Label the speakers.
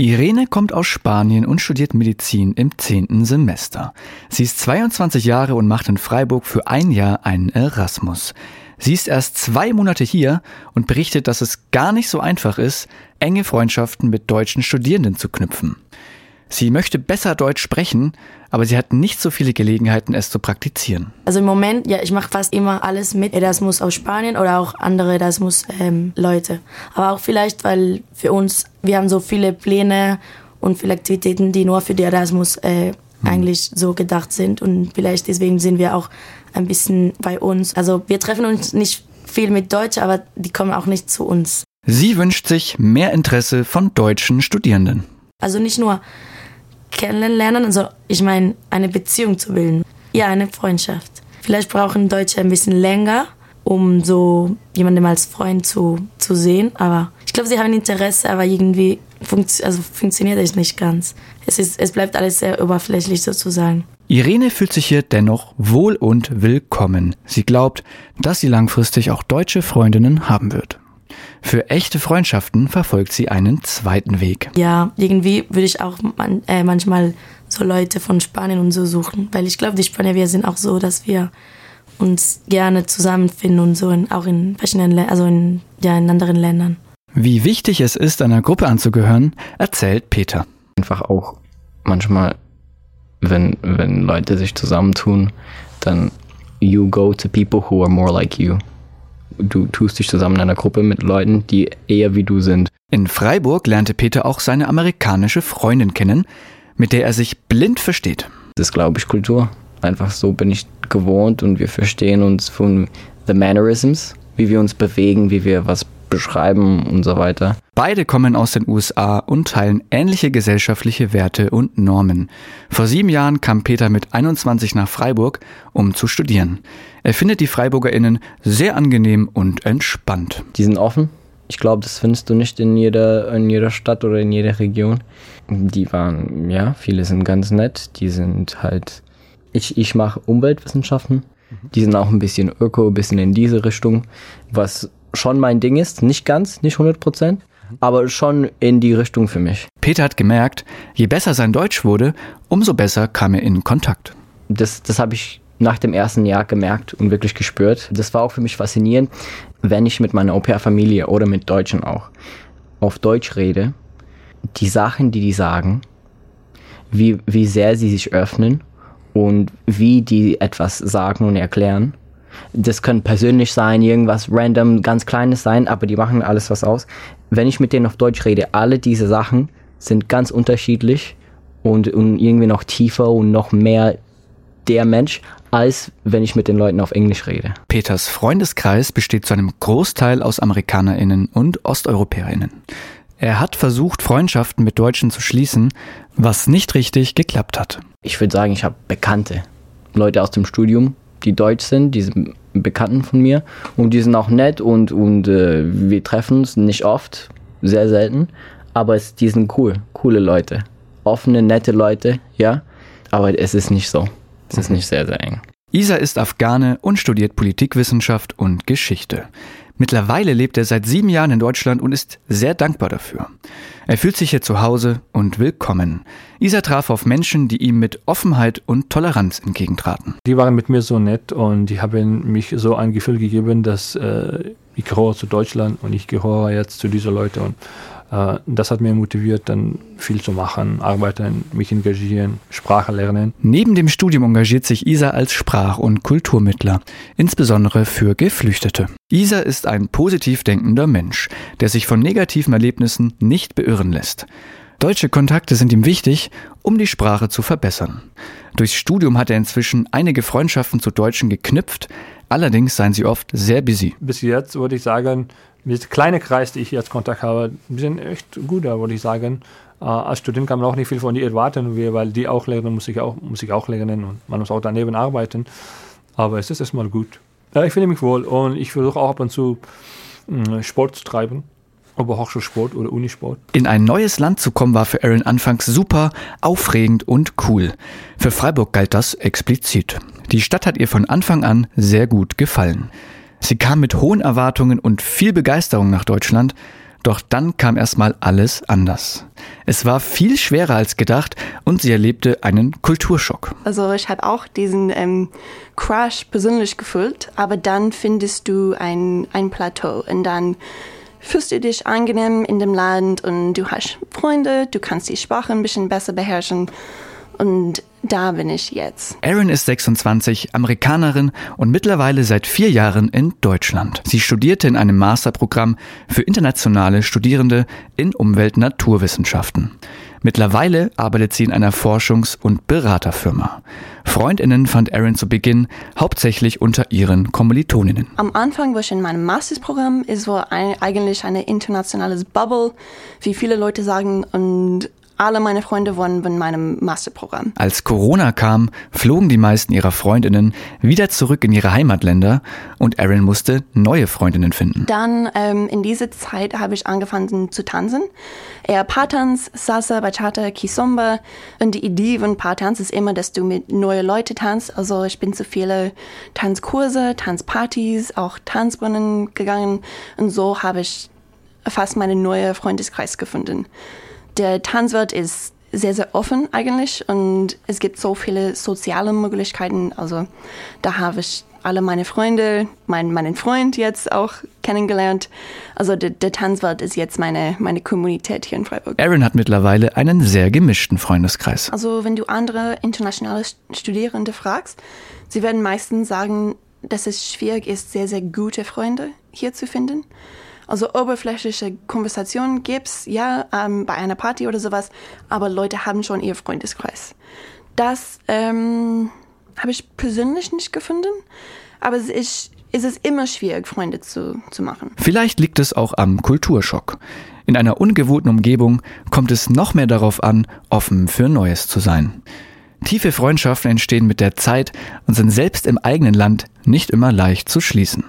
Speaker 1: Irene kommt aus Spanien und studiert Medizin im zehnten Semester. Sie ist 22 Jahre und macht in Freiburg für ein Jahr einen Erasmus. Sie ist erst zwei Monate hier und berichtet, dass es gar nicht so einfach ist, enge Freundschaften mit deutschen Studierenden zu knüpfen. Sie möchte besser Deutsch sprechen, aber sie hat nicht so viele Gelegenheiten, es zu praktizieren.
Speaker 2: Also im Moment, ja, ich mache fast immer alles mit Erasmus aus Spanien oder auch andere Erasmus-Leute. Ähm, aber auch vielleicht, weil für uns, wir haben so viele Pläne und viele Aktivitäten, die nur für die Erasmus äh, hm. eigentlich so gedacht sind. Und vielleicht deswegen sind wir auch ein bisschen bei uns. Also wir treffen uns nicht viel mit Deutsch, aber die kommen auch nicht zu uns.
Speaker 1: Sie wünscht sich mehr Interesse von deutschen Studierenden.
Speaker 2: Also nicht nur kennenlernen, also ich meine, eine Beziehung zu bilden. Ja, eine Freundschaft. Vielleicht brauchen Deutsche ein bisschen länger, um so jemandem als Freund zu, zu sehen, aber ich glaube, sie haben Interesse, aber irgendwie funkt, also funktioniert es nicht ganz. Es, ist, es bleibt alles sehr oberflächlich sozusagen.
Speaker 1: Irene fühlt sich hier dennoch wohl und willkommen. Sie glaubt, dass sie langfristig auch deutsche Freundinnen haben wird. Für echte Freundschaften verfolgt sie einen zweiten Weg.
Speaker 2: Ja, irgendwie würde ich auch man, äh, manchmal so Leute von Spanien und so suchen, weil ich glaube, die Spanier, wir sind auch so, dass wir uns gerne zusammenfinden und so, in, auch in verschiedenen, also in, ja, in anderen Ländern.
Speaker 1: Wie wichtig es ist, einer Gruppe anzugehören, erzählt Peter.
Speaker 3: Einfach auch manchmal, wenn, wenn Leute sich zusammentun, dann you go to people who are more like you du tust dich zusammen in einer Gruppe mit Leuten, die eher wie du sind.
Speaker 1: In Freiburg lernte Peter auch seine amerikanische Freundin kennen, mit der er sich blind versteht.
Speaker 3: Das ist, glaube ich, Kultur. Einfach so bin ich gewohnt und wir verstehen uns von the mannerisms, wie wir uns bewegen, wie wir was beschreiben und so weiter.
Speaker 1: Beide kommen aus den USA und teilen ähnliche gesellschaftliche Werte und Normen. Vor sieben Jahren kam Peter mit 21 nach Freiburg, um zu studieren. Er findet die FreiburgerInnen sehr angenehm und entspannt.
Speaker 3: Die sind offen. Ich glaube, das findest du nicht in jeder, in jeder Stadt oder in jeder Region. Die waren, ja, viele sind ganz nett. Die sind halt, ich, ich mache Umweltwissenschaften. Die sind auch ein bisschen öko, ein bisschen in diese Richtung, was schon mein Ding ist. Nicht ganz, nicht 100 Prozent, aber schon in die Richtung für mich.
Speaker 1: Peter hat gemerkt, je besser sein Deutsch wurde, umso besser kam er in Kontakt.
Speaker 3: Das, das habe ich nach dem ersten Jahr gemerkt und wirklich gespürt. Das war auch für mich faszinierend, wenn ich mit meiner Au-pair-Familie oder mit Deutschen auch auf Deutsch rede, die Sachen, die die sagen, wie, wie sehr sie sich öffnen und wie die etwas sagen und erklären das könnte persönlich sein, irgendwas random, ganz kleines sein, aber die machen alles was aus. Wenn ich mit denen auf Deutsch rede, alle diese Sachen sind ganz unterschiedlich und, und irgendwie noch tiefer und noch mehr der Mensch, als wenn ich mit den Leuten auf Englisch rede.
Speaker 1: Peters Freundeskreis besteht zu einem Großteil aus AmerikanerInnen und OsteuropäerInnen. Er hat versucht, Freundschaften mit Deutschen zu schließen, was nicht richtig geklappt hat.
Speaker 3: Ich würde sagen, ich habe Bekannte. Leute aus dem Studium, die deutsch sind, die sind Bekannten von mir. Und die sind auch nett und, und äh, wir treffen uns nicht oft, sehr selten, aber es, die sind cool, coole Leute, offene, nette Leute, ja, aber es ist nicht so, es ist nicht sehr, sehr eng.
Speaker 1: Isa ist Afghane und studiert Politikwissenschaft und Geschichte. Mittlerweile lebt er seit sieben Jahren in Deutschland und ist sehr dankbar dafür. Er fühlt sich hier zu Hause und willkommen. Isa traf auf Menschen, die ihm mit Offenheit und Toleranz entgegentraten.
Speaker 4: Die waren mit mir so nett und die haben mich so ein Gefühl gegeben, dass äh, ich gehöre zu Deutschland und ich gehöre jetzt zu diesen Leuten. Das hat mir motiviert, dann viel zu machen, arbeiten, mich engagieren, Sprache lernen.
Speaker 1: Neben dem Studium engagiert sich Isa als Sprach- und Kulturmittler, insbesondere für Geflüchtete. Isa ist ein positiv denkender Mensch, der sich von negativen Erlebnissen nicht beirren lässt. Deutsche Kontakte sind ihm wichtig, um die Sprache zu verbessern. Durchs Studium hat er inzwischen einige Freundschaften zu Deutschen geknüpft, allerdings seien sie oft sehr busy.
Speaker 4: Bis jetzt würde ich sagen, mit kleinen Kreis, die ich jetzt Kontakt habe, die sind echt gut da, würde ich sagen. Äh, als Student kann man auch nicht viel von die erwarten, weil die auch lernen, muss ich auch, muss ich auch lernen und man muss auch daneben arbeiten. Aber es ist erstmal gut. Ja, ich finde mich wohl und ich versuche auch ab und zu hm, Sport zu treiben ob Hochschulsport oder Unisport.
Speaker 1: In ein neues Land zu kommen war für Aaron anfangs super, aufregend und cool. Für Freiburg galt das explizit. Die Stadt hat ihr von Anfang an sehr gut gefallen. Sie kam mit hohen Erwartungen und viel Begeisterung nach Deutschland, Doch dann kam erstmal alles anders. Es war viel schwerer als gedacht und sie erlebte einen Kulturschock.
Speaker 5: Also ich habe auch diesen ähm, Crash persönlich gefühlt, aber dann findest du ein, ein Plateau und dann fühlst du dich angenehm in dem Land und du hast Freunde, du kannst die Sprache ein bisschen besser beherrschen und da bin ich jetzt.
Speaker 1: Erin ist 26, Amerikanerin und mittlerweile seit vier Jahren in Deutschland. Sie studierte in einem Masterprogramm für internationale Studierende in Umwelt-Naturwissenschaften. Mittlerweile arbeitet sie in einer Forschungs- und Beraterfirma. Freundinnen fand Erin zu Beginn hauptsächlich unter ihren Kommilitoninnen.
Speaker 5: Am Anfang, wo ich in meinem Masterprogramm, ist war ein, eigentlich eine internationales Bubble, wie viele Leute sagen, und alle meine Freunde waren in meinem Masterprogramm.
Speaker 1: Als Corona kam, flogen die meisten ihrer Freundinnen wieder zurück in ihre Heimatländer und Erin musste neue Freundinnen finden.
Speaker 5: Dann ähm, in dieser Zeit habe ich angefangen zu tanzen. Eher Paartanz, Salsa, Bachata, Kizomba. Und die Idee von Paartanz ist immer, dass du mit neuen Leuten tanzt. Also ich bin zu viele Tanzkurse, Tanzpartys, auch Tanzbrunnen gegangen. Und so habe ich fast meinen neuen Freundeskreis gefunden der Tanzwelt ist sehr, sehr offen eigentlich und es gibt so viele soziale Möglichkeiten. Also da habe ich alle meine Freunde, mein, meinen Freund jetzt auch kennengelernt. Also der, der Tanzwelt ist jetzt meine, meine Kommunität hier in Freiburg.
Speaker 1: Erin hat mittlerweile einen sehr gemischten Freundeskreis.
Speaker 5: Also wenn du andere internationale Studierende fragst, sie werden meistens sagen, dass es schwierig ist, sehr, sehr gute Freunde hier zu finden. Also oberflächliche Konversationen gibt's ja ähm, bei einer Party oder sowas, aber Leute haben schon ihr Freundeskreis. Das ähm, habe ich persönlich nicht gefunden, aber es ist, ist es immer schwierig, Freunde zu, zu machen.
Speaker 1: Vielleicht liegt es auch am Kulturschock. In einer ungewohnten Umgebung kommt es noch mehr darauf an, offen für Neues zu sein. Tiefe Freundschaften entstehen mit der Zeit und sind selbst im eigenen Land nicht immer leicht zu schließen.